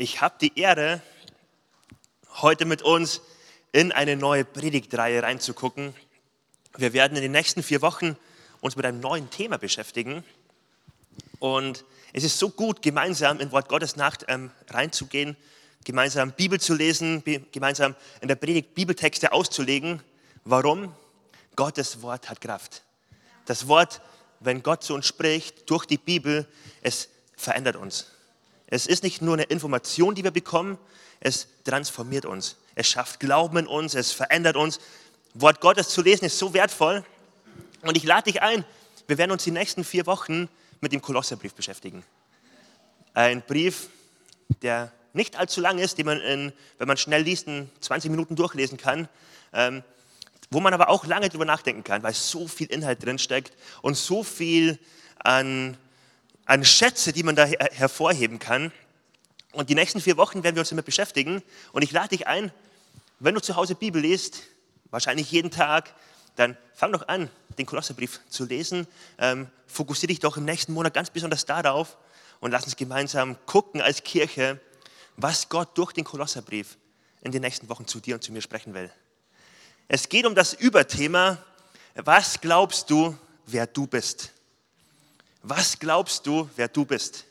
Ich habe die Ehre, heute mit uns in eine neue Predigtreihe reinzugucken. Wir werden in den nächsten vier Wochen uns mit einem neuen Thema beschäftigen. Und es ist so gut, gemeinsam in Wort Gottes Nacht ähm, reinzugehen, gemeinsam Bibel zu lesen, gemeinsam in der Predigt Bibeltexte auszulegen. Warum? Gottes Wort hat Kraft. Das Wort, wenn Gott zu uns spricht, durch die Bibel, es verändert uns. Es ist nicht nur eine Information, die wir bekommen, es transformiert uns. Es schafft Glauben in uns, es verändert uns. Wort Gottes zu lesen ist so wertvoll. Und ich lade dich ein, wir werden uns die nächsten vier Wochen mit dem Kolosserbrief beschäftigen. Ein Brief, der nicht allzu lang ist, den man, in, wenn man schnell liest, in 20 Minuten durchlesen kann, ähm, wo man aber auch lange drüber nachdenken kann, weil so viel Inhalt drin steckt und so viel an an Schätze, die man da her hervorheben kann. Und die nächsten vier Wochen werden wir uns damit beschäftigen. Und ich lade dich ein, wenn du zu Hause Bibel liest, wahrscheinlich jeden Tag, dann fang doch an, den Kolosserbrief zu lesen. Ähm, fokussiere dich doch im nächsten Monat ganz besonders darauf und lass uns gemeinsam gucken als Kirche, was Gott durch den Kolosserbrief in den nächsten Wochen zu dir und zu mir sprechen will. Es geht um das Überthema, was glaubst du, wer du bist? Was glaubst du, wer du bist?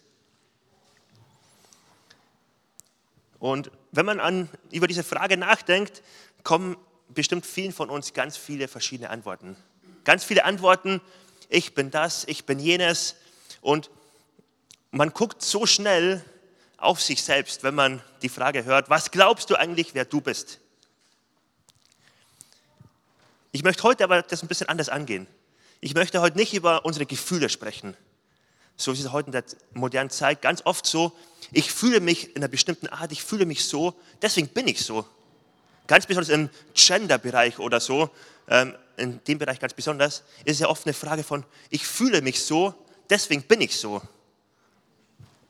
Und wenn man an, über diese Frage nachdenkt, kommen bestimmt vielen von uns ganz viele verschiedene Antworten. Ganz viele Antworten, ich bin das, ich bin jenes. Und man guckt so schnell auf sich selbst, wenn man die Frage hört, was glaubst du eigentlich, wer du bist? Ich möchte heute aber das ein bisschen anders angehen. Ich möchte heute nicht über unsere Gefühle sprechen. So ist es heute in der modernen Zeit ganz oft so, ich fühle mich in einer bestimmten Art, ich fühle mich so, deswegen bin ich so. Ganz besonders im Gender-Bereich oder so, ähm, in dem Bereich ganz besonders, ist es ja oft eine Frage von, ich fühle mich so, deswegen bin ich so.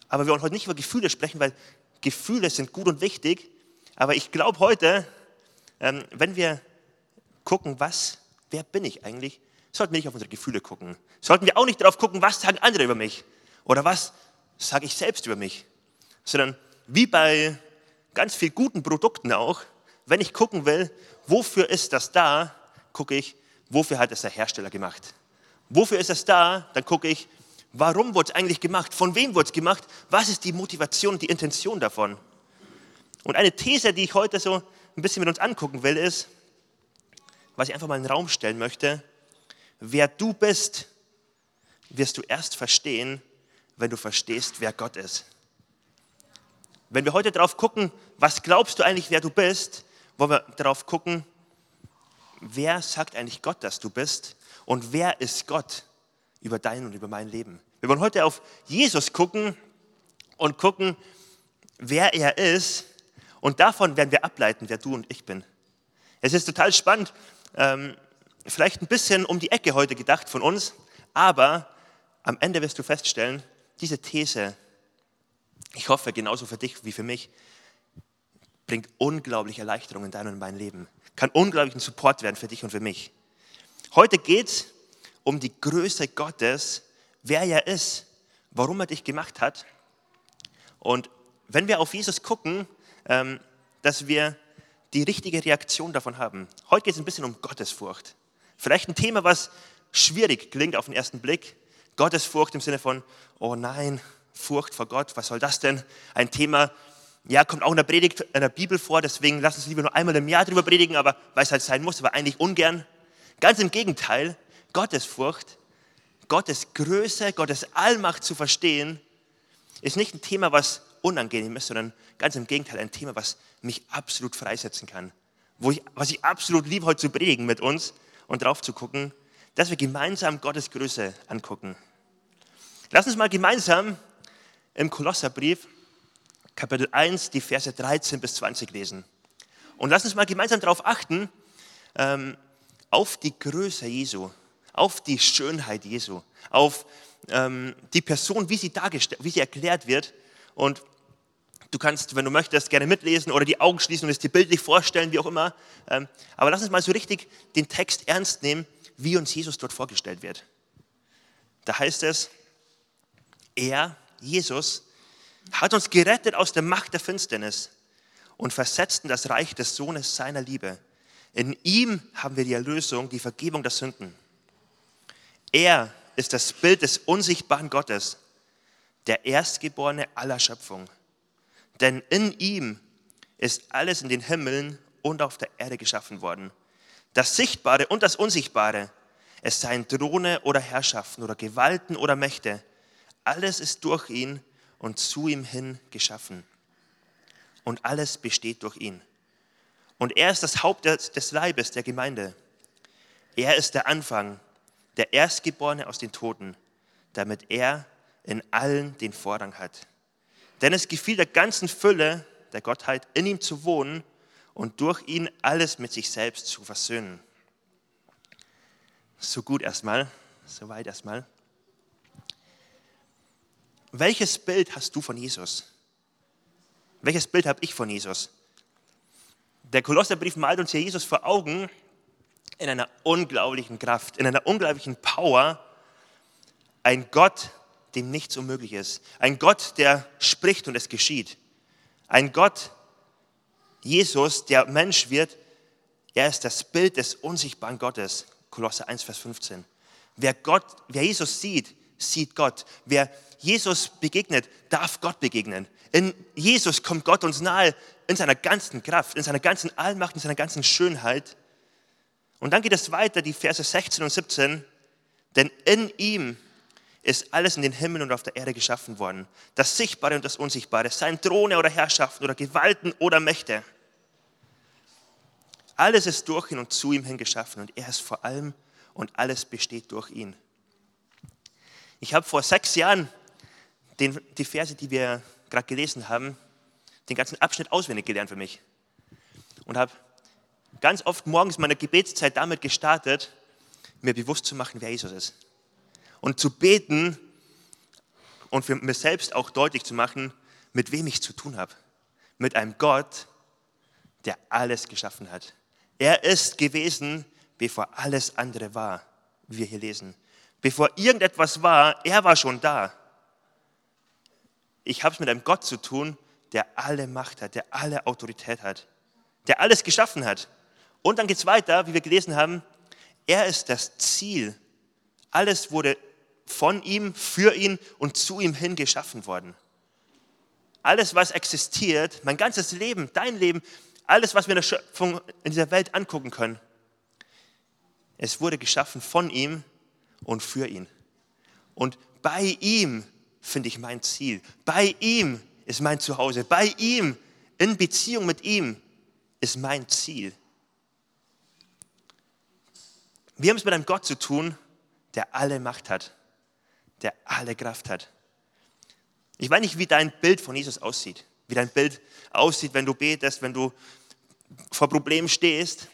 Aber wir wollen heute nicht über Gefühle sprechen, weil Gefühle sind gut und wichtig. Aber ich glaube heute, ähm, wenn wir gucken, was, wer bin ich eigentlich, sollten wir nicht auf unsere Gefühle gucken. Sollten wir auch nicht darauf gucken, was sagen andere über mich oder was sage ich selbst über mich, sondern wie bei ganz vielen guten Produkten auch, wenn ich gucken will, wofür ist das da, gucke ich, wofür hat es der Hersteller gemacht. Wofür ist es da, dann gucke ich, warum wurde es eigentlich gemacht, von wem wurde es gemacht, was ist die Motivation, die Intention davon. Und eine These, die ich heute so ein bisschen mit uns angucken will, ist, was ich einfach mal in den Raum stellen möchte, wer du bist, wirst du erst verstehen, wenn du verstehst, wer Gott ist. Wenn wir heute darauf gucken, was glaubst du eigentlich, wer du bist, wollen wir darauf gucken, wer sagt eigentlich Gott, dass du bist und wer ist Gott über dein und über mein Leben. Wir wollen heute auf Jesus gucken und gucken, wer er ist und davon werden wir ableiten, wer du und ich bin. Es ist total spannend. Ähm, vielleicht ein bisschen um die Ecke heute gedacht von uns, aber am Ende wirst du feststellen, diese These, ich hoffe genauso für dich wie für mich, bringt unglaubliche Erleichterung in dein und mein Leben, kann unglaublichen Support werden für dich und für mich. Heute geht es um die Größe Gottes, wer er ist, warum er dich gemacht hat. Und wenn wir auf Jesus gucken, ähm, dass wir die richtige Reaktion davon haben. Heute geht es ein bisschen um Gottesfurcht. Vielleicht ein Thema, was schwierig klingt auf den ersten Blick. Gottesfurcht im Sinne von, oh nein, Furcht vor Gott, was soll das denn? Ein Thema, ja, kommt auch in der Predigt, in der Bibel vor, deswegen lass uns lieber nur einmal im Jahr darüber predigen, aber weil es halt sein muss, aber eigentlich ungern. Ganz im Gegenteil, Gottesfurcht, Gottes Größe, Gottes Allmacht zu verstehen, ist nicht ein Thema, was unangenehm ist, sondern ganz im Gegenteil ein Thema, was mich absolut freisetzen kann. Wo ich, was ich absolut liebe, heute zu predigen mit uns, und drauf zu gucken, dass wir gemeinsam Gottes Größe angucken. Lass uns mal gemeinsam im Kolosserbrief, Kapitel 1, die Verse 13 bis 20 lesen. Und lass uns mal gemeinsam darauf achten, ähm, auf die Größe Jesu, auf die Schönheit Jesu, auf ähm, die Person, wie sie, dargestellt, wie sie erklärt wird. Und Du kannst, wenn du möchtest, gerne mitlesen oder die Augen schließen und es dir bildlich vorstellen, wie auch immer. Ähm, aber lass uns mal so richtig den Text ernst nehmen, wie uns Jesus dort vorgestellt wird. Da heißt es, er, Jesus, hat uns gerettet aus der Macht der Finsternis und versetzt in das Reich des Sohnes seiner Liebe. In ihm haben wir die Erlösung, die Vergebung der Sünden. Er ist das Bild des unsichtbaren Gottes, der Erstgeborene aller Schöpfung. Denn in ihm ist alles in den Himmeln und auf der Erde geschaffen worden. Das Sichtbare und das Unsichtbare, es seien Throne oder Herrschaften oder Gewalten oder Mächte, alles ist durch ihn und zu ihm hin geschaffen. Und alles besteht durch ihn. Und er ist das Haupt des Leibes, der Gemeinde. Er ist der Anfang, der Erstgeborene aus den Toten, damit er in allen den Vorrang hat. Denn es gefiel der ganzen Fülle der Gottheit, in ihm zu wohnen und durch ihn alles mit sich selbst zu versöhnen. So gut erstmal, so weit erstmal. Welches Bild hast du von Jesus? Welches Bild habe ich von Jesus? Der Kolosserbrief malt uns hier Jesus vor Augen in einer unglaublichen Kraft, in einer unglaublichen Power. Ein Gott, dem nichts unmöglich ist. Ein Gott, der spricht und es geschieht. Ein Gott, Jesus, der Mensch wird, er ist das Bild des unsichtbaren Gottes. Kolosse 1, Vers 15. Wer, Gott, wer Jesus sieht, sieht Gott. Wer Jesus begegnet, darf Gott begegnen. In Jesus kommt Gott uns nahe in seiner ganzen Kraft, in seiner ganzen Allmacht, in seiner ganzen Schönheit. Und dann geht es weiter, die Verse 16 und 17. Denn in ihm ist alles in den Himmel und auf der Erde geschaffen worden. Das Sichtbare und das Unsichtbare, seien Throne oder Herrschaften oder Gewalten oder Mächte. Alles ist durch ihn und zu ihm hin geschaffen und er ist vor allem und alles besteht durch ihn. Ich habe vor sechs Jahren den, die Verse, die wir gerade gelesen haben, den ganzen Abschnitt auswendig gelernt für mich. Und habe ganz oft morgens meine Gebetszeit damit gestartet, mir bewusst zu machen, wer Jesus ist und zu beten und für mir selbst auch deutlich zu machen, mit wem ich zu tun habe. Mit einem Gott, der alles geschaffen hat. Er ist gewesen, bevor alles andere war, wie wir hier lesen. Bevor irgendetwas war, er war schon da. Ich habe es mit einem Gott zu tun, der alle Macht hat, der alle Autorität hat, der alles geschaffen hat. Und dann geht es weiter, wie wir gelesen haben, er ist das Ziel. Alles wurde von ihm, für ihn und zu ihm hin geschaffen worden. Alles, was existiert, mein ganzes Leben, dein Leben, alles, was wir in der Schöpfung in dieser Welt angucken können, es wurde geschaffen von ihm und für ihn. Und bei ihm finde ich mein Ziel. Bei ihm ist mein Zuhause. Bei ihm, in Beziehung mit ihm, ist mein Ziel. Wir haben es mit einem Gott zu tun, der alle Macht hat der alle Kraft hat. Ich weiß nicht, wie dein Bild von Jesus aussieht, wie dein Bild aussieht, wenn du betest, wenn du vor Problemen stehst.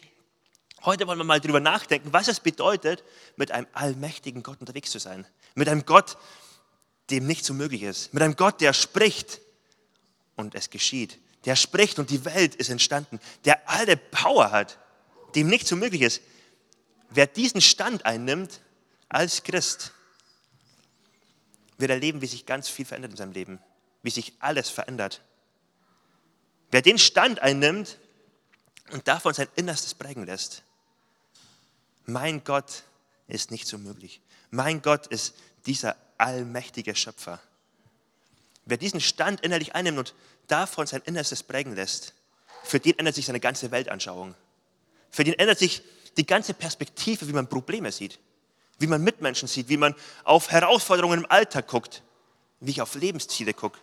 Heute wollen wir mal darüber nachdenken, was es bedeutet, mit einem allmächtigen Gott unterwegs zu sein. Mit einem Gott, dem nichts so möglich ist. Mit einem Gott, der spricht und es geschieht. Der spricht und die Welt ist entstanden. Der alle Power hat, dem nichts so möglich ist. Wer diesen Stand einnimmt als Christ, wird erleben, wie sich ganz viel verändert in seinem Leben, wie sich alles verändert. Wer den Stand einnimmt und davon sein Innerstes prägen lässt, mein Gott ist nicht so möglich. Mein Gott ist dieser allmächtige Schöpfer. Wer diesen Stand innerlich einnimmt und davon sein Innerstes prägen lässt, für den ändert sich seine ganze Weltanschauung. Für den ändert sich die ganze Perspektive, wie man Probleme sieht wie man Mitmenschen sieht, wie man auf Herausforderungen im Alltag guckt, wie ich auf Lebensziele gucke.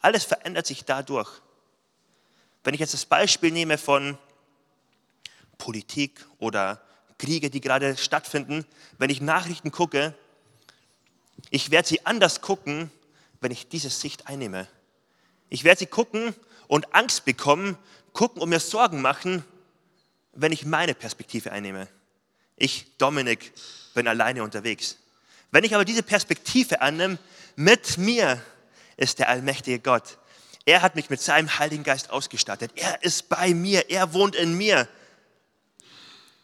Alles verändert sich dadurch. Wenn ich jetzt das Beispiel nehme von Politik oder Kriege, die gerade stattfinden, wenn ich Nachrichten gucke, ich werde sie anders gucken, wenn ich diese Sicht einnehme. Ich werde sie gucken und Angst bekommen, gucken und mir Sorgen machen, wenn ich meine Perspektive einnehme. Ich, Dominik, bin alleine unterwegs. Wenn ich aber diese Perspektive annehme, mit mir ist der allmächtige Gott. Er hat mich mit seinem Heiligen Geist ausgestattet. Er ist bei mir. Er wohnt in mir.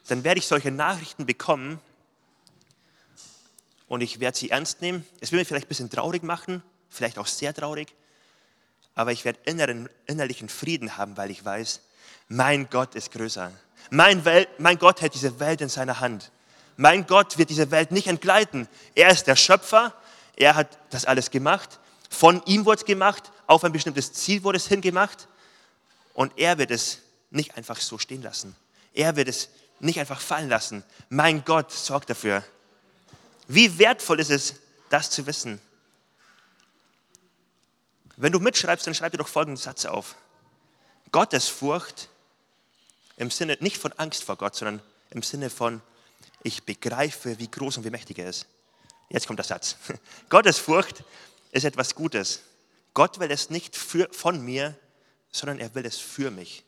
Dann werde ich solche Nachrichten bekommen und ich werde sie ernst nehmen. Es wird mich vielleicht ein bisschen traurig machen, vielleicht auch sehr traurig. aber ich werde inneren, innerlichen Frieden haben, weil ich weiß, mein Gott ist größer. Mein, Welt, mein Gott hält diese Welt in seiner Hand. Mein Gott wird diese Welt nicht entgleiten. Er ist der Schöpfer, er hat das alles gemacht. Von ihm wurde es gemacht, auf ein bestimmtes Ziel wurde es hingemacht. Und er wird es nicht einfach so stehen lassen. Er wird es nicht einfach fallen lassen. Mein Gott sorgt dafür. Wie wertvoll ist es, das zu wissen? Wenn du mitschreibst, dann schreib dir doch folgenden Satz auf. Gottesfurcht im Sinne nicht von Angst vor Gott, sondern im Sinne von, ich begreife, wie groß und wie mächtig er ist. Jetzt kommt der Satz. Gottesfurcht ist etwas Gutes. Gott will es nicht für, von mir, sondern er will es für mich.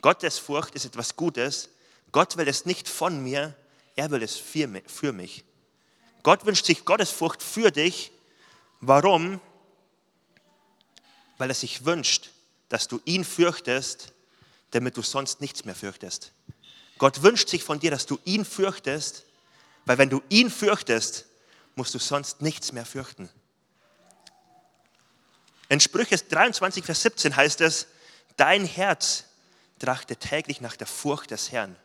Gottesfurcht ist etwas Gutes. Gott will es nicht von mir, er will es für mich. Gott wünscht sich Gottesfurcht für dich. Warum? Weil er sich wünscht, dass du ihn fürchtest, damit du sonst nichts mehr fürchtest. Gott wünscht sich von dir, dass du ihn fürchtest, weil wenn du ihn fürchtest, musst du sonst nichts mehr fürchten. In Sprüche 23, Vers 17 heißt es, dein Herz trachte täglich nach der Furcht des Herrn.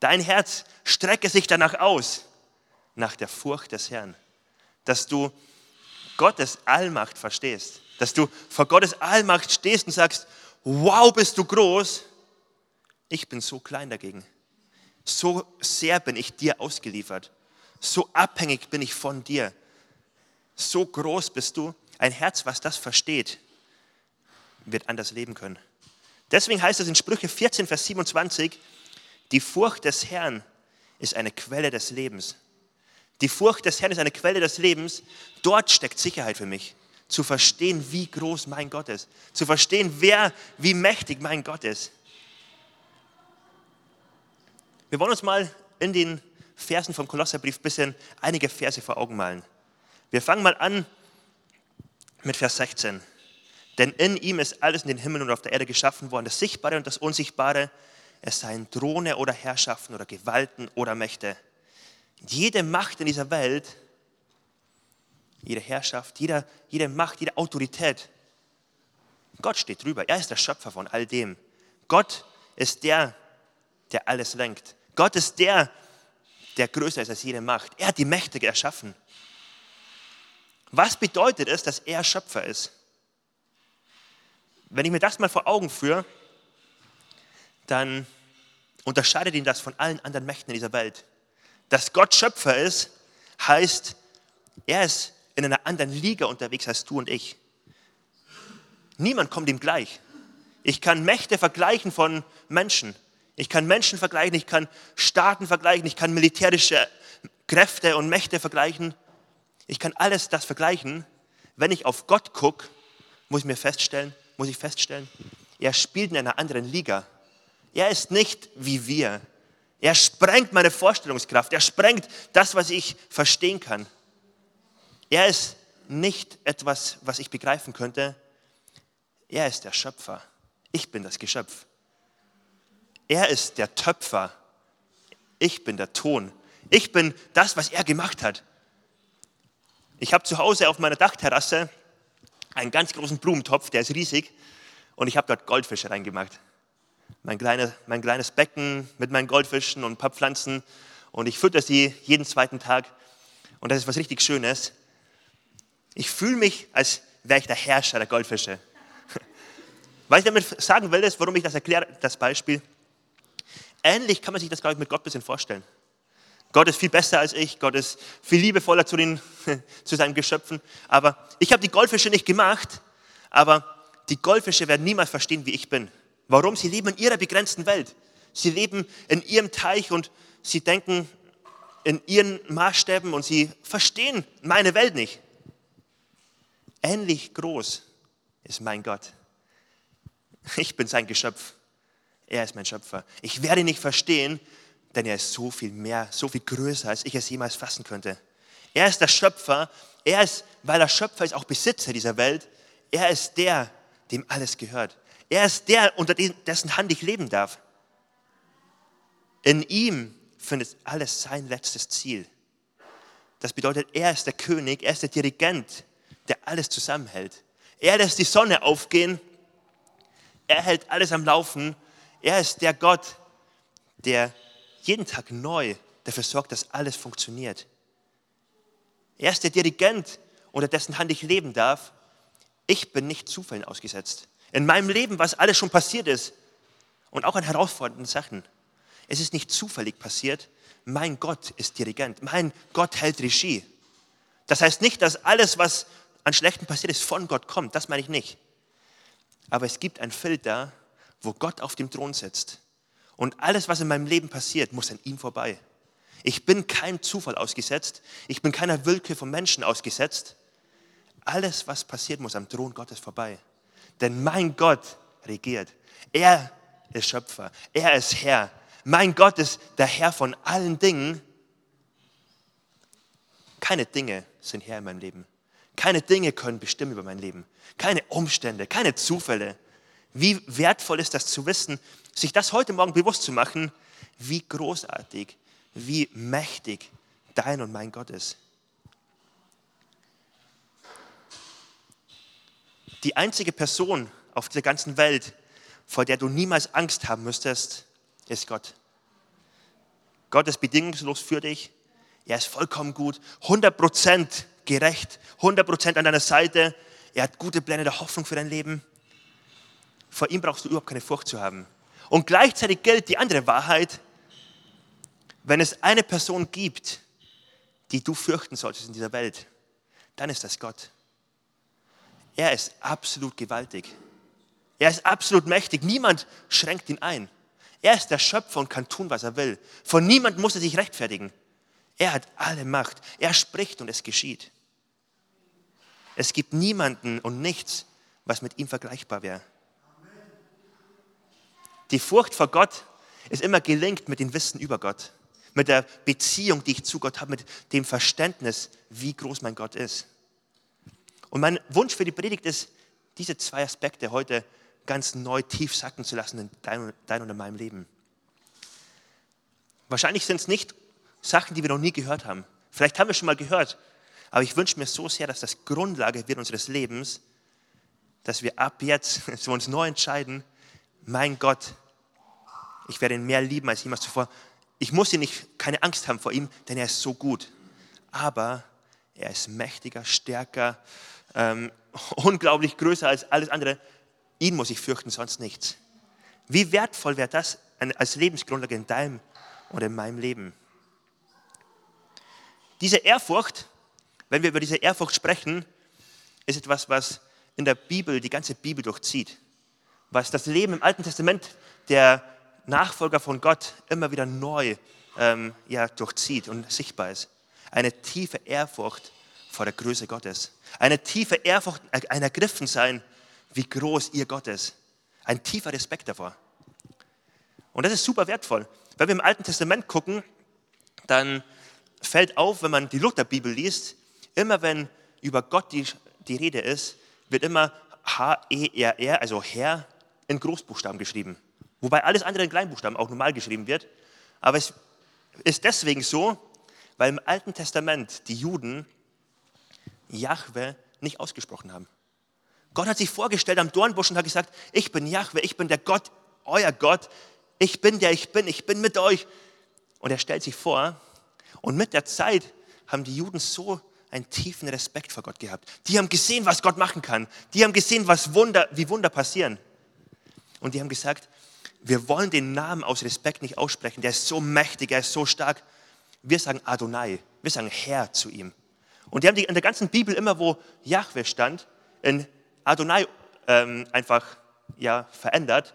Dein Herz strecke sich danach aus, nach der Furcht des Herrn, dass du Gottes Allmacht verstehst, dass du vor Gottes Allmacht stehst und sagst, wow, bist du groß, ich bin so klein dagegen. So sehr bin ich dir ausgeliefert. So abhängig bin ich von dir. So groß bist du. Ein Herz, was das versteht, wird anders leben können. Deswegen heißt es in Sprüche 14, Vers 27, die Furcht des Herrn ist eine Quelle des Lebens. Die Furcht des Herrn ist eine Quelle des Lebens. Dort steckt Sicherheit für mich. Zu verstehen, wie groß mein Gott ist. Zu verstehen, wer, wie mächtig mein Gott ist. Wir wollen uns mal in den Versen vom Kolosserbrief ein bisschen einige Verse vor Augen malen. Wir fangen mal an mit Vers 16. Denn in ihm ist alles in den Himmel und auf der Erde geschaffen worden, das Sichtbare und das Unsichtbare, es seien Throne oder Herrschaften oder Gewalten oder Mächte. Jede Macht in dieser Welt, jede Herrschaft, jede, jede Macht, jede Autorität, Gott steht drüber. Er ist der Schöpfer von all dem. Gott ist der, der alles lenkt. Gott ist der, der größer ist als jede Macht. Er hat die Mächte erschaffen. Was bedeutet es, dass er Schöpfer ist? Wenn ich mir das mal vor Augen führe, dann unterscheidet ihn das von allen anderen Mächten in dieser Welt. Dass Gott Schöpfer ist, heißt, er ist in einer anderen Liga unterwegs als du und ich. Niemand kommt ihm gleich. Ich kann Mächte vergleichen von Menschen. Ich kann Menschen vergleichen, ich kann Staaten vergleichen, ich kann militärische Kräfte und Mächte vergleichen. Ich kann alles das vergleichen. Wenn ich auf Gott gucke, muss ich mir feststellen, muss ich feststellen, er spielt in einer anderen Liga. Er ist nicht wie wir. Er sprengt meine Vorstellungskraft. Er sprengt das, was ich verstehen kann. Er ist nicht etwas, was ich begreifen könnte. Er ist der Schöpfer. Ich bin das Geschöpf. Er ist der Töpfer. Ich bin der Ton. Ich bin das, was er gemacht hat. Ich habe zu Hause auf meiner Dachterrasse einen ganz großen Blumentopf, der ist riesig, und ich habe dort Goldfische reingemacht mein, kleine, mein kleines Becken mit meinen Goldfischen und ein paar Pflanzen und ich fütter sie jeden zweiten Tag. Und das ist was richtig Schönes. Ich fühle mich, als wäre ich der Herrscher der Goldfische. Was ich damit sagen will, ist, warum ich das erkläre, das Beispiel. Ähnlich kann man sich das, glaube ich, mit Gott ein bisschen vorstellen. Gott ist viel besser als ich, Gott ist viel liebevoller zu, den, zu seinen Geschöpfen. Aber ich habe die Goldfische nicht gemacht, aber die Goldfische werden niemals verstehen, wie ich bin. Warum? Sie leben in ihrer begrenzten Welt. Sie leben in ihrem Teich und sie denken in ihren Maßstäben und sie verstehen meine Welt nicht. Ähnlich groß ist mein Gott. Ich bin sein Geschöpf. Er ist mein Schöpfer. Ich werde ihn nicht verstehen, denn er ist so viel mehr, so viel größer, als ich es jemals fassen könnte. Er ist der Schöpfer. Er ist, weil er Schöpfer ist, auch Besitzer dieser Welt. Er ist der, dem alles gehört. Er ist der, unter dessen Hand ich leben darf. In ihm findet alles sein letztes Ziel. Das bedeutet, er ist der König, er ist der Dirigent der alles zusammenhält. Er lässt die Sonne aufgehen. Er hält alles am Laufen. Er ist der Gott, der jeden Tag neu dafür sorgt, dass alles funktioniert. Er ist der Dirigent, unter dessen Hand ich leben darf. Ich bin nicht Zufällen ausgesetzt. In meinem Leben, was alles schon passiert ist und auch an herausfordernden Sachen. Es ist nicht zufällig passiert. Mein Gott ist Dirigent. Mein Gott hält Regie. Das heißt nicht, dass alles, was an Schlechten passiert ist, von Gott kommt. Das meine ich nicht. Aber es gibt ein Filter, wo Gott auf dem Thron sitzt. Und alles, was in meinem Leben passiert, muss an ihm vorbei. Ich bin keinem Zufall ausgesetzt. Ich bin keiner Willkür von Menschen ausgesetzt. Alles, was passiert, muss am Thron Gottes vorbei. Denn mein Gott regiert. Er ist Schöpfer. Er ist Herr. Mein Gott ist der Herr von allen Dingen. Keine Dinge sind Herr in meinem Leben. Keine Dinge können bestimmen über mein Leben. Keine Umstände, keine Zufälle. Wie wertvoll ist das zu wissen, sich das heute Morgen bewusst zu machen, wie großartig, wie mächtig dein und mein Gott ist. Die einzige Person auf dieser ganzen Welt, vor der du niemals Angst haben müsstest, ist Gott. Gott ist bedingungslos für dich. Er ist vollkommen gut, 100% gerecht, 100% an deiner Seite. Er hat gute Pläne der Hoffnung für dein Leben. Vor ihm brauchst du überhaupt keine Furcht zu haben. Und gleichzeitig gilt die andere Wahrheit, wenn es eine Person gibt, die du fürchten solltest in dieser Welt, dann ist das Gott. Er ist absolut gewaltig. Er ist absolut mächtig. Niemand schränkt ihn ein. Er ist der Schöpfer und kann tun, was er will. Von niemand muss er sich rechtfertigen. Er hat alle Macht. Er spricht und es geschieht. Es gibt niemanden und nichts, was mit ihm vergleichbar wäre. Die Furcht vor Gott ist immer gelingt mit dem Wissen über Gott mit der Beziehung, die ich zu Gott habe, mit dem Verständnis, wie groß mein Gott ist. Und mein Wunsch für die Predigt ist, diese zwei Aspekte heute ganz neu tief sacken zu lassen in dein, dein und in meinem Leben. Wahrscheinlich sind es nicht Sachen, die wir noch nie gehört haben. Vielleicht haben wir schon mal gehört, aber ich wünsche mir so sehr, dass das Grundlage wird unseres Lebens, dass wir ab jetzt so uns neu entscheiden, mein Gott, ich werde ihn mehr lieben als jemals zuvor ich muss hier nicht, keine Angst haben vor ihm, denn er ist so gut. Aber er ist mächtiger, stärker, ähm, unglaublich größer als alles andere. Ihn muss ich fürchten, sonst nichts. Wie wertvoll wäre das als Lebensgrundlage in deinem oder in meinem Leben? Diese Ehrfurcht, wenn wir über diese Ehrfurcht sprechen, ist etwas, was in der Bibel, die ganze Bibel durchzieht. Was das Leben im Alten Testament der Nachfolger von Gott immer wieder neu ähm, ja, durchzieht und sichtbar ist. Eine tiefe Ehrfurcht vor der Größe Gottes. Eine tiefe Ehrfurcht, ein Ergriffensein, wie groß ihr Gott ist. Ein tiefer Respekt davor. Und das ist super wertvoll. Wenn wir im Alten Testament gucken, dann fällt auf, wenn man die Lutherbibel liest, immer wenn über Gott die, die Rede ist, wird immer H-E-R-R, also Herr, in Großbuchstaben geschrieben. Wobei alles andere in Kleinbuchstaben auch normal geschrieben wird. Aber es ist deswegen so, weil im Alten Testament die Juden Jahwe nicht ausgesprochen haben. Gott hat sich vorgestellt am Dornbusch und hat gesagt, ich bin Jahwe, ich bin der Gott, euer Gott, ich bin der ich bin, ich bin mit euch. Und er stellt sich vor und mit der Zeit haben die Juden so einen tiefen Respekt vor Gott gehabt. Die haben gesehen, was Gott machen kann. Die haben gesehen, was Wunder, wie Wunder passieren. Und die haben gesagt, wir wollen den Namen aus Respekt nicht aussprechen. Der ist so mächtig, er ist so stark. Wir sagen Adonai, wir sagen Herr zu ihm. Und die haben die in der ganzen Bibel immer, wo Yahweh stand, in Adonai ähm, einfach ja, verändert,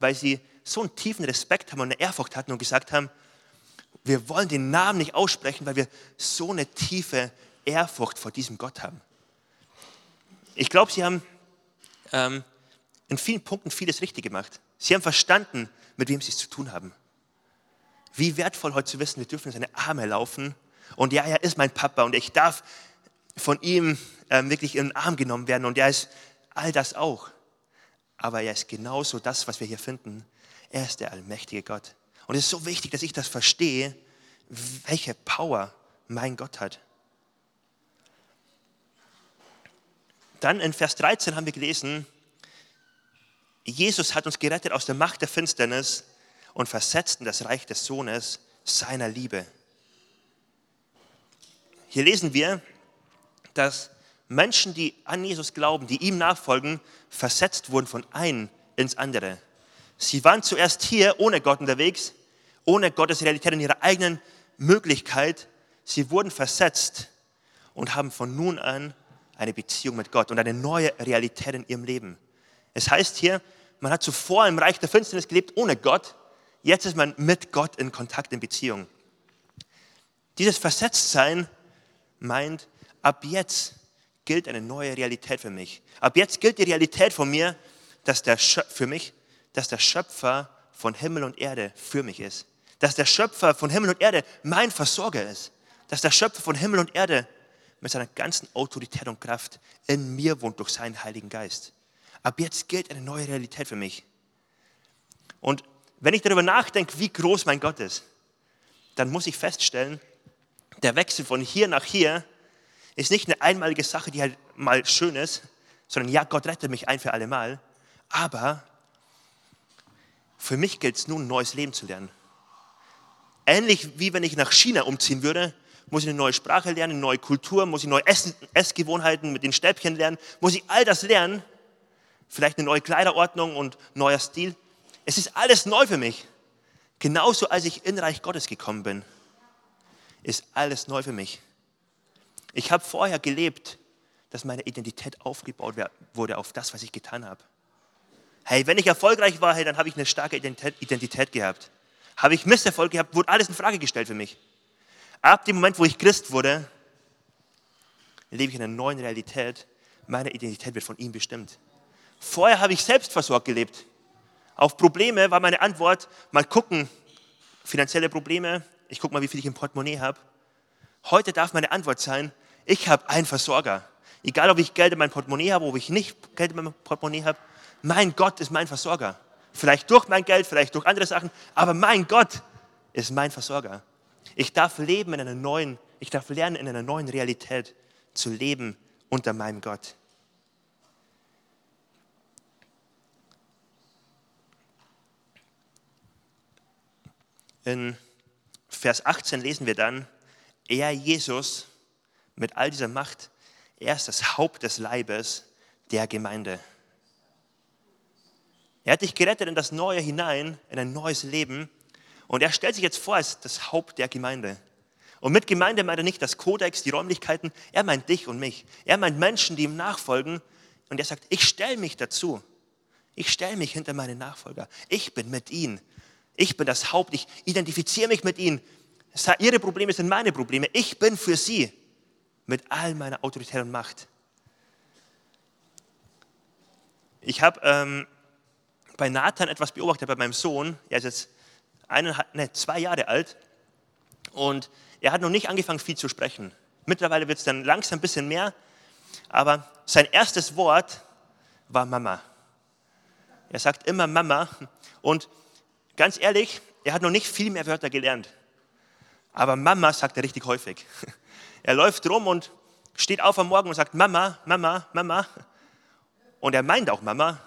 weil sie so einen tiefen Respekt haben und eine Ehrfurcht hatten und gesagt haben, wir wollen den Namen nicht aussprechen, weil wir so eine tiefe Ehrfurcht vor diesem Gott haben. Ich glaube, sie haben ähm, in vielen Punkten vieles richtig gemacht. Sie haben verstanden, mit wem sie es zu tun haben. Wie wertvoll heute zu wissen, wir dürfen in seine Arme laufen und ja, er ist mein Papa und ich darf von ihm äh, wirklich in den Arm genommen werden und er ist all das auch. Aber er ist genauso das, was wir hier finden. Er ist der allmächtige Gott. Und es ist so wichtig, dass ich das verstehe, welche Power mein Gott hat. Dann in Vers 13 haben wir gelesen, Jesus hat uns gerettet aus der Macht der Finsternis und versetzt in das Reich des Sohnes seiner Liebe. Hier lesen wir, dass Menschen, die an Jesus glauben, die ihm nachfolgen, versetzt wurden von einem ins andere. Sie waren zuerst hier ohne Gott unterwegs, ohne Gottes Realität in ihrer eigenen Möglichkeit. Sie wurden versetzt und haben von nun an eine Beziehung mit Gott und eine neue Realität in ihrem Leben. Es heißt hier, man hat zuvor im Reich der Finsternis gelebt ohne Gott, jetzt ist man mit Gott in Kontakt, in Beziehung. Dieses Versetztsein meint, ab jetzt gilt eine neue Realität für mich. Ab jetzt gilt die Realität von mir, dass der für mich, dass der Schöpfer von Himmel und Erde für mich ist. Dass der Schöpfer von Himmel und Erde mein Versorger ist. Dass der Schöpfer von Himmel und Erde mit seiner ganzen Autorität und Kraft in mir wohnt durch seinen Heiligen Geist. Ab jetzt gilt eine neue Realität für mich. Und wenn ich darüber nachdenke, wie groß mein Gott ist, dann muss ich feststellen, der Wechsel von hier nach hier ist nicht eine einmalige Sache, die halt mal schön ist, sondern ja, Gott rettet mich ein für alle Mal. Aber für mich gilt es nun, ein neues Leben zu lernen. Ähnlich wie wenn ich nach China umziehen würde, muss ich eine neue Sprache lernen, eine neue Kultur, muss ich neue Essen, Essgewohnheiten mit den Stäbchen lernen, muss ich all das lernen, vielleicht eine neue Kleiderordnung und neuer Stil. Es ist alles neu für mich. Genauso als ich in Reich Gottes gekommen bin, ist alles neu für mich. Ich habe vorher gelebt, dass meine Identität aufgebaut wurde auf das, was ich getan habe. Hey, wenn ich erfolgreich war, hey, dann habe ich eine starke Identität, Identität gehabt. Habe ich Misserfolg gehabt, wurde alles in Frage gestellt für mich. Ab dem Moment, wo ich Christ wurde, lebe ich in einer neuen Realität. Meine Identität wird von ihm bestimmt. Vorher habe ich selbstversorgt gelebt. Auf Probleme war meine Antwort, mal gucken, finanzielle Probleme, ich gucke mal, wie viel ich im Portemonnaie habe. Heute darf meine Antwort sein, ich habe einen Versorger. Egal, ob ich Geld in meinem Portemonnaie habe, ob ich nicht Geld in meinem Portemonnaie habe, mein Gott ist mein Versorger. Vielleicht durch mein Geld, vielleicht durch andere Sachen, aber mein Gott ist mein Versorger. Ich darf leben in einer neuen, ich darf lernen, in einer neuen Realität zu leben unter meinem Gott. In Vers 18 lesen wir dann, er, Jesus, mit all dieser Macht, er ist das Haupt des Leibes der Gemeinde. Er hat dich gerettet in das Neue hinein, in ein neues Leben. Und er stellt sich jetzt vor als das Haupt der Gemeinde. Und mit Gemeinde meint er nicht das Kodex, die Räumlichkeiten. Er meint dich und mich. Er meint Menschen, die ihm nachfolgen. Und er sagt, ich stelle mich dazu. Ich stelle mich hinter meine Nachfolger. Ich bin mit ihnen. Ich bin das Haupt. Ich identifiziere mich mit ihnen. Ihre Probleme sind meine Probleme. Ich bin für sie mit all meiner Autorität und Macht. Ich habe ähm, bei Nathan etwas beobachtet, bei meinem Sohn. Er ist jetzt eineinhalb, ne, zwei Jahre alt und er hat noch nicht angefangen, viel zu sprechen. Mittlerweile wird es dann langsam ein bisschen mehr, aber sein erstes Wort war Mama. Er sagt immer Mama und ganz ehrlich, er hat noch nicht viel mehr Wörter gelernt. Aber Mama sagt er richtig häufig. Er läuft rum und steht auf am Morgen und sagt Mama, Mama, Mama. Und er meint auch Mama,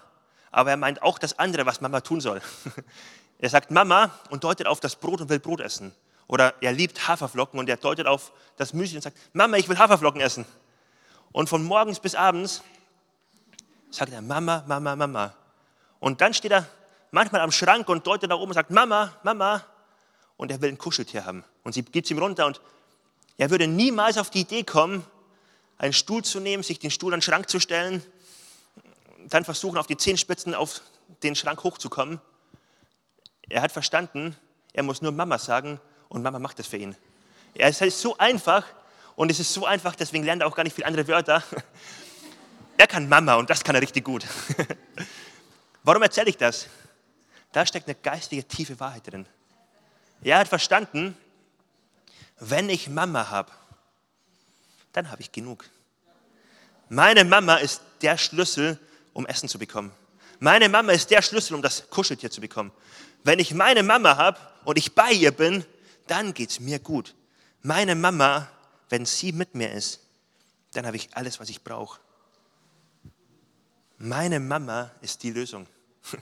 aber er meint auch das andere, was Mama tun soll. Er sagt Mama und deutet auf das Brot und will Brot essen. Oder er liebt Haferflocken und er deutet auf das Müsli und sagt, Mama, ich will Haferflocken essen. Und von morgens bis abends sagt er Mama, Mama, Mama. Und dann steht er manchmal am Schrank und deutet nach oben und sagt Mama, Mama. Und er will ein Kuscheltier haben. Und sie gibt es ihm runter und er würde niemals auf die Idee kommen, einen Stuhl zu nehmen, sich den Stuhl an den Schrank zu stellen, dann versuchen, auf die Zehenspitzen auf den Schrank hochzukommen. Er hat verstanden, er muss nur Mama sagen und Mama macht das für ihn. Es ist so einfach und es ist so einfach, deswegen lernt er auch gar nicht viele andere Wörter. Er kann Mama und das kann er richtig gut. Warum erzähle ich das? Da steckt eine geistige, tiefe Wahrheit drin. Er hat verstanden, wenn ich Mama habe, dann habe ich genug. Meine Mama ist der Schlüssel, um Essen zu bekommen. Meine Mama ist der Schlüssel, um das Kuscheltier zu bekommen. Wenn ich meine Mama habe und ich bei ihr bin, dann geht es mir gut. Meine Mama, wenn sie mit mir ist, dann habe ich alles, was ich brauche. Meine Mama ist die Lösung.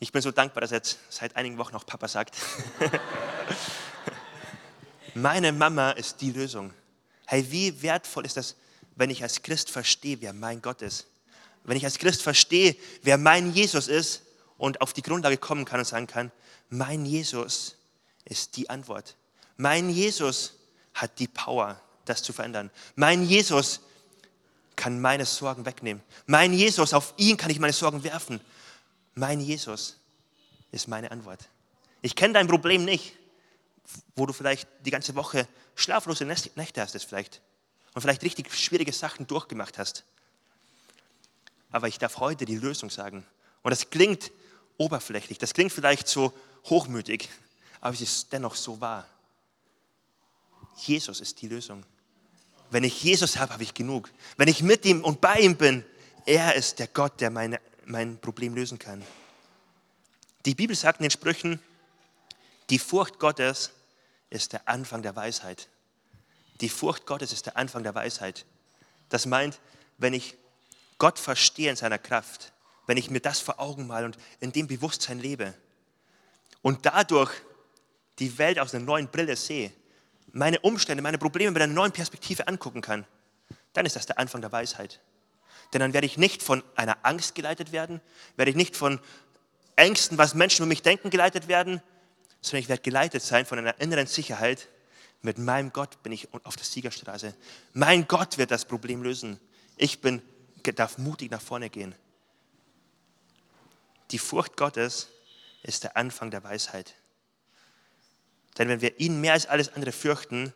Ich bin so dankbar, dass jetzt seit einigen Wochen auch Papa sagt. Meine Mama ist die Lösung. Hey, wie wertvoll ist das, wenn ich als Christ verstehe, wer mein Gott ist. Wenn ich als Christ verstehe, wer mein Jesus ist und auf die Grundlage kommen kann und sagen kann, mein Jesus ist die Antwort. Mein Jesus hat die Power, das zu verändern. Mein Jesus kann meine Sorgen wegnehmen. Mein Jesus, auf ihn kann ich meine Sorgen werfen. Mein Jesus ist meine Antwort. Ich kenne dein Problem nicht, wo du vielleicht die ganze Woche schlaflose Nächte hast, es vielleicht. Und vielleicht richtig schwierige Sachen durchgemacht hast. Aber ich darf heute die Lösung sagen. Und das klingt oberflächlich, das klingt vielleicht so hochmütig, aber es ist dennoch so wahr. Jesus ist die Lösung. Wenn ich Jesus habe, habe ich genug. Wenn ich mit ihm und bei ihm bin, er ist der Gott, der meine, mein Problem lösen kann. Die Bibel sagt in den Sprüchen, die Furcht Gottes ist der Anfang der Weisheit. Die Furcht Gottes ist der Anfang der Weisheit. Das meint, wenn ich Gott verstehe in seiner Kraft, wenn ich mir das vor Augen mal und in dem Bewusstsein lebe und dadurch die Welt aus einer neuen Brille sehe, meine Umstände, meine Probleme mit einer neuen Perspektive angucken kann, dann ist das der Anfang der Weisheit. Denn dann werde ich nicht von einer Angst geleitet werden, werde ich nicht von Ängsten, was Menschen über mich denken, geleitet werden, sondern ich werde geleitet sein von einer inneren Sicherheit. Mit meinem Gott bin ich auf der Siegerstraße. Mein Gott wird das Problem lösen. Ich bin, darf mutig nach vorne gehen. Die Furcht Gottes ist der Anfang der Weisheit. Denn wenn wir ihn mehr als alles andere fürchten,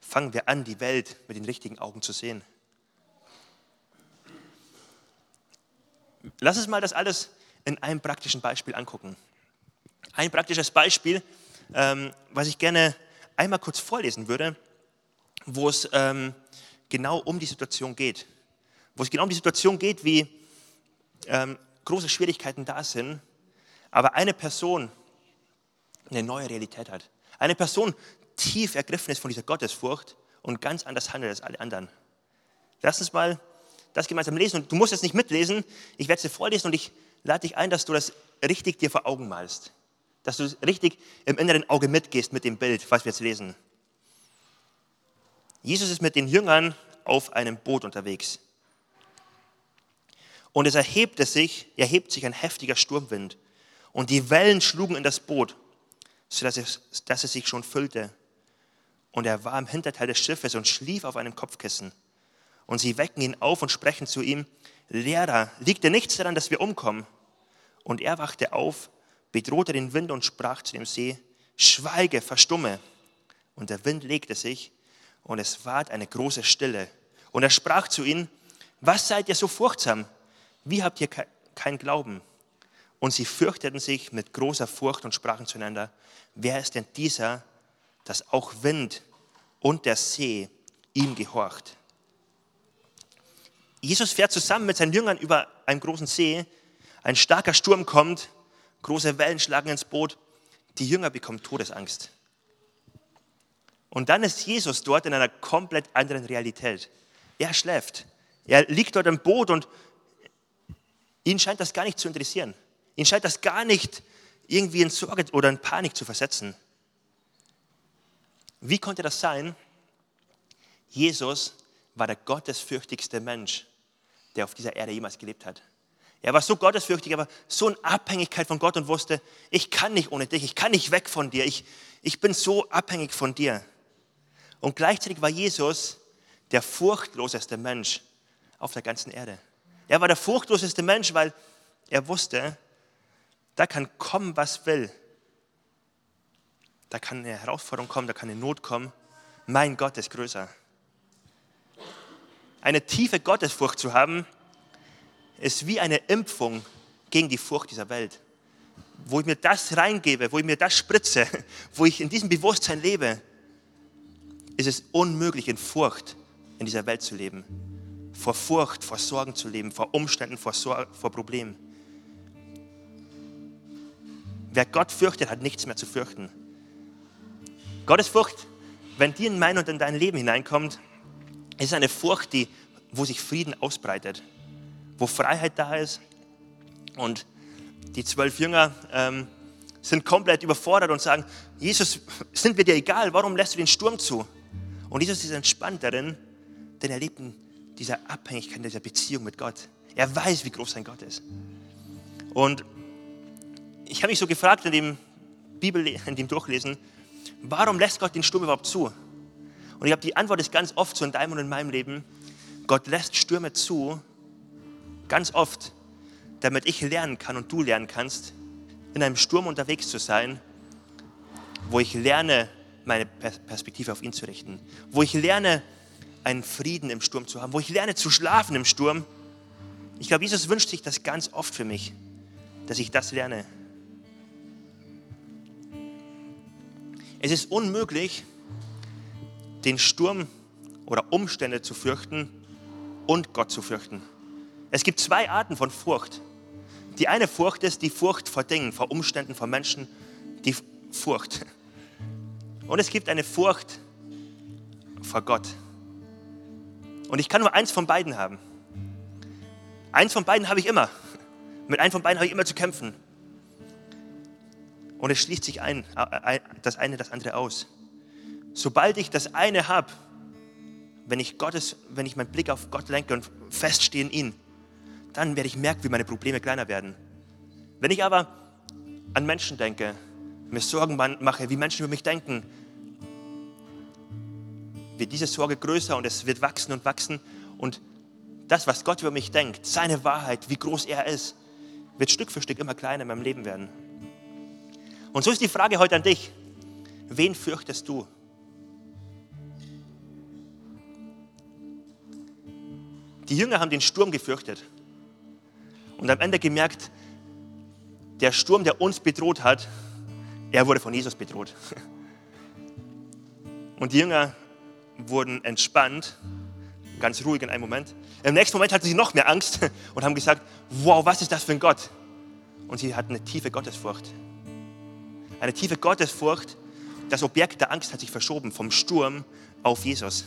fangen wir an, die Welt mit den richtigen Augen zu sehen. Lass uns mal das alles in einem praktischen Beispiel angucken. Ein praktisches Beispiel, ähm, was ich gerne einmal kurz vorlesen würde, wo es ähm, genau um die Situation geht. Wo es genau um die Situation geht, wie ähm, große Schwierigkeiten da sind, aber eine Person eine neue Realität hat. Eine Person tief ergriffen ist von dieser Gottesfurcht und ganz anders handelt als alle anderen. Lass uns mal das gemeinsam lesen. Und du musst jetzt nicht mitlesen, ich werde es dir vorlesen und ich lade dich ein, dass du das richtig dir vor Augen malst. Dass du richtig im inneren Auge mitgehst mit dem Bild, was wir jetzt lesen. Jesus ist mit den Jüngern auf einem Boot unterwegs. Und es erhebte sich, erhebt sich ein heftiger Sturmwind. Und die Wellen schlugen in das Boot, sodass es, dass es sich schon füllte. Und er war im Hinterteil des Schiffes und schlief auf einem Kopfkissen. Und sie wecken ihn auf und sprechen zu ihm, Lehrer, liegt dir nichts daran, dass wir umkommen? Und er wachte auf, bedrohte den Wind und sprach zu dem See, Schweige, verstumme. Und der Wind legte sich und es ward eine große Stille. Und er sprach zu ihnen, was seid ihr so furchtsam? Wie habt ihr kein Glauben? Und sie fürchteten sich mit großer Furcht und sprachen zueinander, wer ist denn dieser, dass auch Wind und der See ihm gehorcht? Jesus fährt zusammen mit seinen Jüngern über einen großen See. Ein starker Sturm kommt, große Wellen schlagen ins Boot. Die Jünger bekommen Todesangst. Und dann ist Jesus dort in einer komplett anderen Realität. Er schläft. Er liegt dort im Boot und ihn scheint das gar nicht zu interessieren. Ihn scheint das gar nicht irgendwie in Sorge oder in Panik zu versetzen. Wie konnte das sein? Jesus war der gottesfürchtigste Mensch, der auf dieser Erde jemals gelebt hat. Er war so gottesfürchtig, aber so in Abhängigkeit von Gott und wusste, ich kann nicht ohne dich, ich kann nicht weg von dir, ich, ich bin so abhängig von dir. Und gleichzeitig war Jesus der furchtloseste Mensch auf der ganzen Erde. Er war der furchtloseste Mensch, weil er wusste, da kann kommen, was will. Da kann eine Herausforderung kommen, da kann eine Not kommen. Mein Gott ist größer eine tiefe Gottesfurcht zu haben, ist wie eine Impfung gegen die Furcht dieser Welt. Wo ich mir das reingebe, wo ich mir das spritze, wo ich in diesem Bewusstsein lebe, ist es unmöglich, in Furcht in dieser Welt zu leben. Vor Furcht, vor Sorgen zu leben, vor Umständen, vor, Sor vor Problemen. Wer Gott fürchtet, hat nichts mehr zu fürchten. Gottesfurcht, wenn die in mein und in dein Leben hineinkommt, ist eine Furcht, die, wo sich Frieden ausbreitet, wo Freiheit da ist. Und die zwölf Jünger ähm, sind komplett überfordert und sagen, Jesus, sind wir dir egal, warum lässt du den Sturm zu? Und Jesus ist entspannt darin, denn er lebt in dieser Abhängigkeit, dieser Beziehung mit Gott. Er weiß, wie groß sein Gott ist. Und ich habe mich so gefragt in dem Bibel, in dem Durchlesen, warum lässt Gott den Sturm überhaupt zu? Und ich habe die Antwort ist ganz oft so in deinem und in meinem Leben, Gott lässt Stürme zu, ganz oft, damit ich lernen kann und du lernen kannst, in einem Sturm unterwegs zu sein, wo ich lerne, meine Perspektive auf ihn zu richten, wo ich lerne, einen Frieden im Sturm zu haben, wo ich lerne zu schlafen im Sturm. Ich glaube, Jesus wünscht sich das ganz oft für mich, dass ich das lerne. Es ist unmöglich, den Sturm oder Umstände zu fürchten und Gott zu fürchten. Es gibt zwei Arten von Furcht. Die eine Furcht ist die Furcht vor Dingen, vor Umständen, vor Menschen, die Furcht. Und es gibt eine Furcht vor Gott. Und ich kann nur eins von beiden haben. Eins von beiden habe ich immer. Mit einem von beiden habe ich immer zu kämpfen. Und es schließt sich ein, äh, das eine das andere aus. Sobald ich das eine habe, wenn ich, Gottes, wenn ich meinen Blick auf Gott lenke und feststehe in ihn, dann werde ich merken, wie meine Probleme kleiner werden. Wenn ich aber an Menschen denke, mir Sorgen mache, wie Menschen über mich denken, wird diese Sorge größer und es wird wachsen und wachsen. Und das, was Gott über mich denkt, seine Wahrheit, wie groß er ist, wird Stück für Stück immer kleiner in meinem Leben werden. Und so ist die Frage heute an dich. Wen fürchtest du? Die Jünger haben den Sturm gefürchtet und am Ende gemerkt, der Sturm, der uns bedroht hat, er wurde von Jesus bedroht. Und die Jünger wurden entspannt, ganz ruhig in einem Moment. Im nächsten Moment hatten sie noch mehr Angst und haben gesagt, wow, was ist das für ein Gott? Und sie hatten eine tiefe Gottesfurcht. Eine tiefe Gottesfurcht, das Objekt der Angst hat sich verschoben vom Sturm auf Jesus.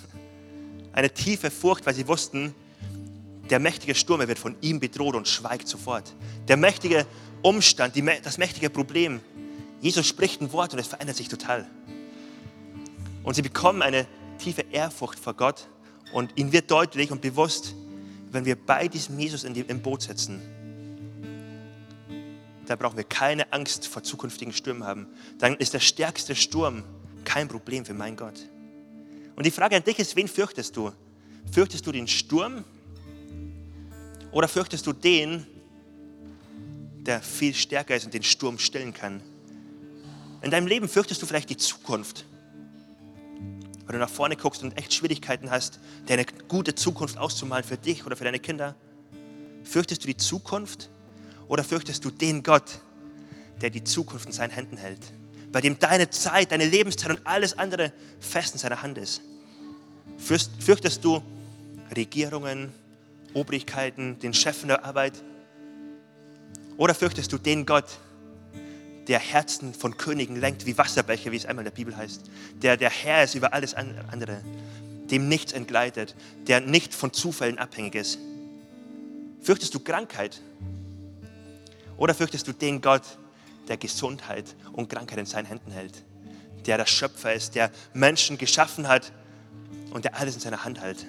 Eine tiefe Furcht, weil sie wussten, der mächtige Sturm wird von ihm bedroht und schweigt sofort. Der mächtige Umstand, die, das mächtige Problem, Jesus spricht ein Wort und es verändert sich total. Und sie bekommen eine tiefe Ehrfurcht vor Gott und ihnen wird deutlich und bewusst, wenn wir bei diesem Jesus in dem, im Boot sitzen, da brauchen wir keine Angst vor zukünftigen Stürmen haben. Dann ist der stärkste Sturm kein Problem für meinen Gott. Und die Frage an dich ist, wen fürchtest du? Fürchtest du den Sturm oder fürchtest du den, der viel stärker ist und den Sturm stillen kann? In deinem Leben fürchtest du vielleicht die Zukunft weil du nach vorne guckst und echt Schwierigkeiten hast, dir eine gute Zukunft auszumalen für dich oder für deine Kinder? Fürchtest du die Zukunft oder fürchtest du den Gott, der die Zukunft in seinen Händen hält? Bei dem deine Zeit, deine Lebenszeit und alles andere fest in seiner Hand ist? Fürchtest du Regierungen, Obrigkeiten, den Chef in der Arbeit? Oder fürchtest du den Gott, der Herzen von Königen lenkt wie Wasserbecher, wie es einmal in der Bibel heißt. Der der Herr ist über alles andere, dem nichts entgleitet, der nicht von Zufällen abhängig ist. Fürchtest du Krankheit? Oder fürchtest du den Gott, der Gesundheit und Krankheit in seinen Händen hält? Der der Schöpfer ist, der Menschen geschaffen hat und der alles in seiner Hand hält?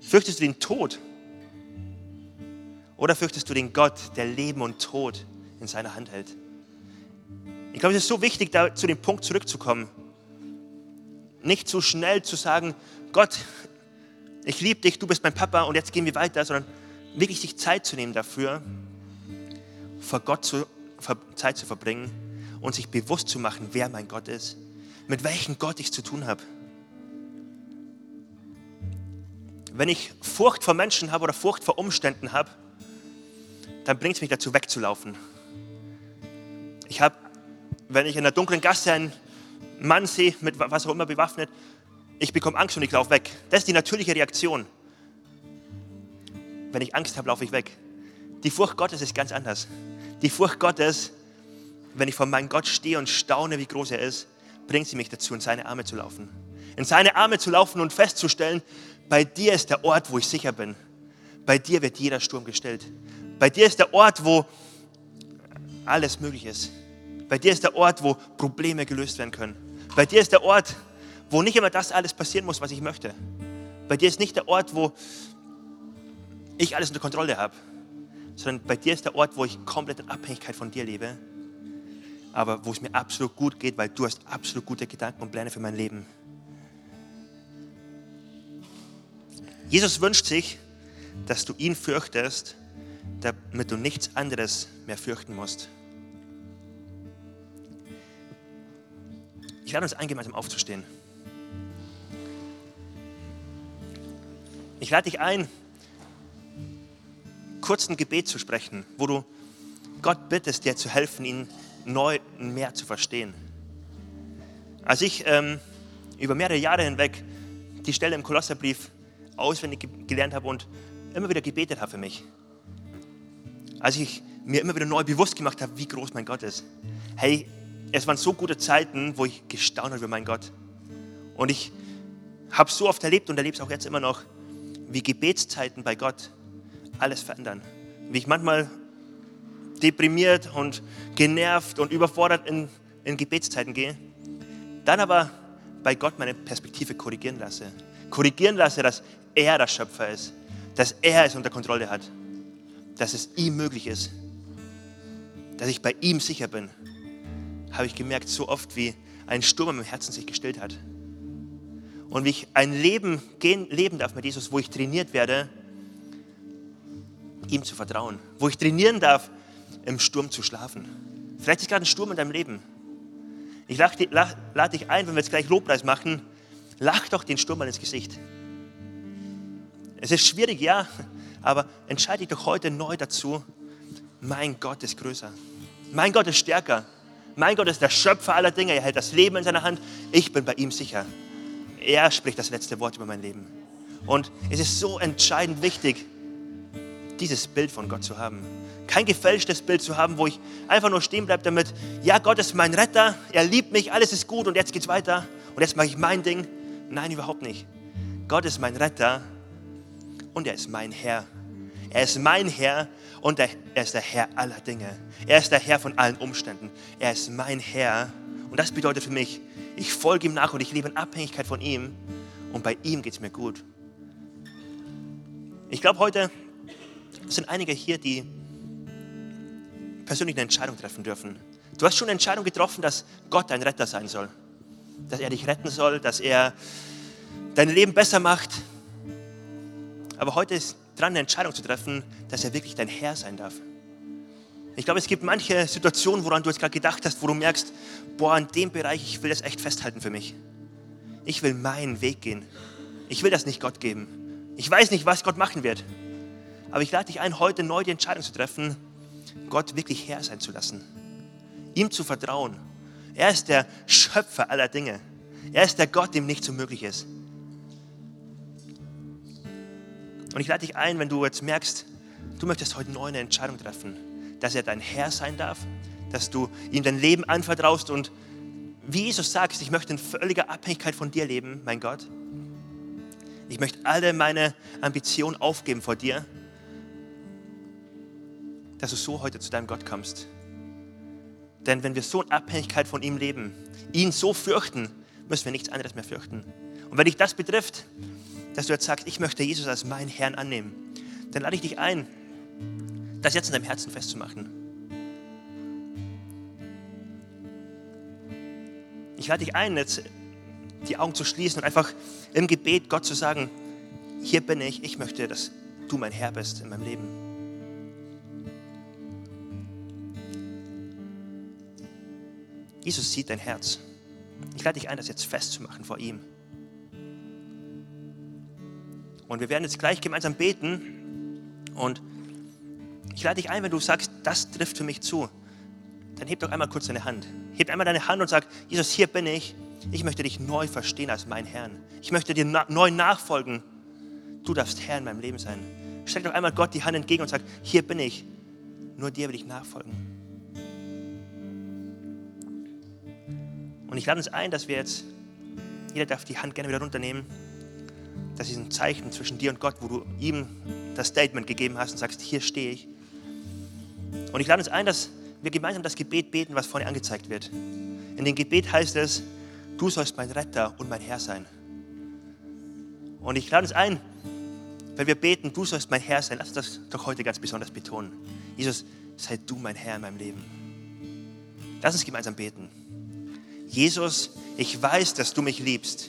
Fürchtest du den Tod? Oder fürchtest du den Gott, der Leben und Tod in seiner Hand hält? Ich glaube, es ist so wichtig, da zu dem Punkt zurückzukommen. Nicht zu schnell zu sagen, Gott, ich liebe dich, du bist mein Papa und jetzt gehen wir weiter, sondern wirklich sich Zeit zu nehmen dafür, vor Gott zu, Zeit zu verbringen und sich bewusst zu machen, wer mein Gott ist, mit welchem Gott ich zu tun habe. Wenn ich Furcht vor Menschen habe oder Furcht vor Umständen habe, dann bringt es mich dazu wegzulaufen. Ich habe wenn ich in der dunklen Gasse einen Mann sehe, mit was auch immer bewaffnet, ich bekomme Angst und ich laufe weg. Das ist die natürliche Reaktion. Wenn ich Angst habe, laufe ich weg. Die Furcht Gottes ist ganz anders. Die Furcht Gottes, wenn ich vor meinem Gott stehe und staune, wie groß er ist, bringt sie mich dazu, in seine Arme zu laufen. In seine Arme zu laufen und festzustellen, bei dir ist der Ort, wo ich sicher bin. Bei dir wird jeder Sturm gestellt. Bei dir ist der Ort, wo alles möglich ist. Bei dir ist der Ort, wo Probleme gelöst werden können. Bei dir ist der Ort, wo nicht immer das alles passieren muss, was ich möchte. Bei dir ist nicht der Ort, wo ich alles unter Kontrolle habe, sondern bei dir ist der Ort, wo ich komplett in Abhängigkeit von dir lebe, aber wo es mir absolut gut geht, weil du hast absolut gute Gedanken und Pläne für mein Leben. Jesus wünscht sich, dass du ihn fürchtest, damit du nichts anderes mehr fürchten musst. Ich lade uns ein, gemeinsam aufzustehen. Ich lade dich ein, kurz ein Gebet zu sprechen, wo du Gott bittest, dir zu helfen, ihn neu mehr zu verstehen. Als ich ähm, über mehrere Jahre hinweg die Stelle im Kolosserbrief auswendig gelernt habe und immer wieder gebetet habe für mich, als ich mir immer wieder neu bewusst gemacht habe, wie groß mein Gott ist. Hey, es waren so gute Zeiten, wo ich gestaunt habe über meinen Gott. Und ich habe so oft erlebt und erlebe es auch jetzt immer noch, wie Gebetszeiten bei Gott alles verändern. Wie ich manchmal deprimiert und genervt und überfordert in, in Gebetszeiten gehe, dann aber bei Gott meine Perspektive korrigieren lasse. Korrigieren lasse, dass er der Schöpfer ist, dass er es unter Kontrolle hat, dass es ihm möglich ist, dass ich bei ihm sicher bin, habe ich gemerkt, so oft wie ein Sturm meinem Herzen sich gestillt hat. Und wie ich ein Leben gehen, leben darf mit Jesus, wo ich trainiert werde, ihm zu vertrauen. Wo ich trainieren darf, im Sturm zu schlafen. Vielleicht ist gerade ein Sturm in deinem Leben. Ich lade dich ein, wenn wir jetzt gleich Lobpreis machen, lach doch den Sturm mal ins Gesicht. Es ist schwierig, ja, aber entscheide dich doch heute neu dazu, mein Gott ist größer. Mein Gott ist stärker. Mein Gott ist der Schöpfer aller Dinge. Er hält das Leben in seiner Hand. Ich bin bei ihm sicher. Er spricht das letzte Wort über mein Leben. Und es ist so entscheidend wichtig, dieses Bild von Gott zu haben. Kein gefälschtes Bild zu haben, wo ich einfach nur stehen bleibe damit, ja, Gott ist mein Retter, er liebt mich, alles ist gut und jetzt geht's weiter und jetzt mache ich mein Ding. Nein, überhaupt nicht. Gott ist mein Retter und er ist mein Herr. Er ist mein Herr und er ist der Herr aller Dinge. Er ist der Herr von allen Umständen. Er ist mein Herr und das bedeutet für mich, ich folge ihm nach und ich lebe in Abhängigkeit von ihm und bei ihm geht es mir gut. Ich glaube, heute sind einige hier, die persönlich eine Entscheidung treffen dürfen. Du hast schon eine Entscheidung getroffen, dass Gott dein Retter sein soll. Dass er dich retten soll, dass er dein Leben besser macht. Aber heute ist dran, eine Entscheidung zu treffen, dass er wirklich dein Herr sein darf. Ich glaube, es gibt manche Situationen, woran du jetzt gerade gedacht hast, wo du merkst, boah, in dem Bereich, ich will das echt festhalten für mich. Ich will meinen Weg gehen. Ich will das nicht Gott geben. Ich weiß nicht, was Gott machen wird. Aber ich lade dich ein, heute neu die Entscheidung zu treffen, Gott wirklich Herr sein zu lassen. Ihm zu vertrauen. Er ist der Schöpfer aller Dinge. Er ist der Gott, dem nichts unmöglich ist. Und ich lade dich ein, wenn du jetzt merkst, du möchtest heute neu eine Entscheidung treffen, dass er dein Herr sein darf, dass du ihm dein Leben anvertraust und wie Jesus sagt, ich möchte in völliger Abhängigkeit von dir leben, mein Gott. Ich möchte alle meine Ambitionen aufgeben vor dir, dass du so heute zu deinem Gott kommst. Denn wenn wir so in Abhängigkeit von ihm leben, ihn so fürchten, müssen wir nichts anderes mehr fürchten. Und wenn dich das betrifft, dass du jetzt sagst, ich möchte Jesus als meinen Herrn annehmen, dann lade ich dich ein, das jetzt in deinem Herzen festzumachen. Ich lade dich ein, jetzt die Augen zu schließen und einfach im Gebet Gott zu sagen, hier bin ich, ich möchte, dass du mein Herr bist in meinem Leben. Jesus sieht dein Herz. Ich lade dich ein, das jetzt festzumachen vor ihm. Und wir werden jetzt gleich gemeinsam beten. Und ich lade dich ein, wenn du sagst, das trifft für mich zu, dann heb doch einmal kurz deine Hand. Heb einmal deine Hand und sag, Jesus, hier bin ich. Ich möchte dich neu verstehen als mein Herrn. Ich möchte dir na neu nachfolgen. Du darfst Herr in meinem Leben sein. Streck doch einmal Gott die Hand entgegen und sag, hier bin ich. Nur dir will ich nachfolgen. Und ich lade uns ein, dass wir jetzt, jeder darf die Hand gerne wieder runternehmen. Das ist ein Zeichen zwischen dir und Gott, wo du ihm das Statement gegeben hast und sagst, hier stehe ich. Und ich lade uns ein, dass wir gemeinsam das Gebet beten, was vorne angezeigt wird. In dem Gebet heißt es, du sollst mein Retter und mein Herr sein. Und ich lade uns ein, wenn wir beten, du sollst mein Herr sein, lass uns das doch heute ganz besonders betonen. Jesus, sei du mein Herr in meinem Leben. Lass uns gemeinsam beten. Jesus, ich weiß, dass du mich liebst.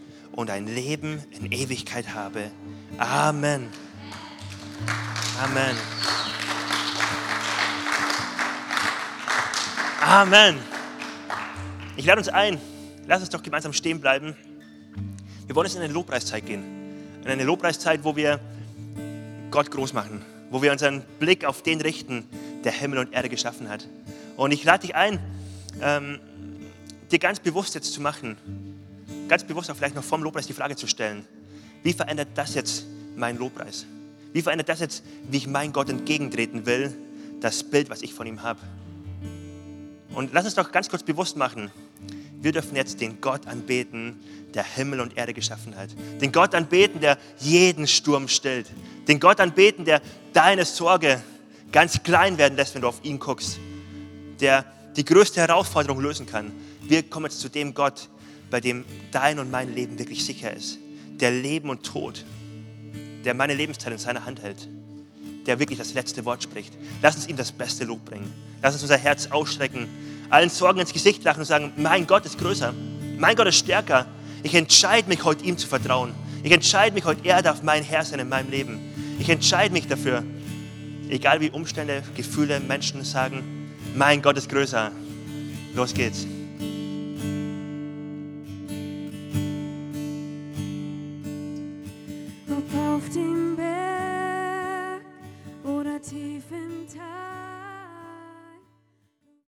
und ein Leben in Ewigkeit habe. Amen. Amen. Amen. Ich lade uns ein, lass uns doch gemeinsam stehen bleiben. Wir wollen jetzt in eine Lobpreiszeit gehen. In eine Lobpreiszeit, wo wir Gott groß machen, wo wir unseren Blick auf den richten, der Himmel und Erde geschaffen hat. Und ich lade dich ein, ähm, dir ganz bewusst jetzt zu machen, ganz bewusst auch vielleicht noch vom Lobpreis die Frage zu stellen, wie verändert das jetzt meinen Lobpreis? Wie verändert das jetzt, wie ich mein Gott entgegentreten will, das Bild, was ich von ihm habe? Und lass uns doch ganz kurz bewusst machen, wir dürfen jetzt den Gott anbeten, der Himmel und Erde geschaffen hat. Den Gott anbeten, der jeden Sturm stillt. Den Gott anbeten, der deine Sorge ganz klein werden lässt, wenn du auf ihn guckst. Der die größte Herausforderung lösen kann. Wir kommen jetzt zu dem Gott, bei dem dein und mein Leben wirklich sicher ist. Der Leben und Tod, der meine Lebensteile in seiner Hand hält. Der wirklich das letzte Wort spricht. Lass uns ihm das beste Lob bringen. Lass uns unser Herz ausstrecken, allen Sorgen ins Gesicht lachen und sagen, mein Gott ist größer. Mein Gott ist stärker. Ich entscheide mich heute ihm zu vertrauen. Ich entscheide mich heute, er darf mein Herr sein in meinem Leben. Ich entscheide mich dafür, egal wie Umstände, Gefühle, Menschen sagen, mein Gott ist größer. Los geht's.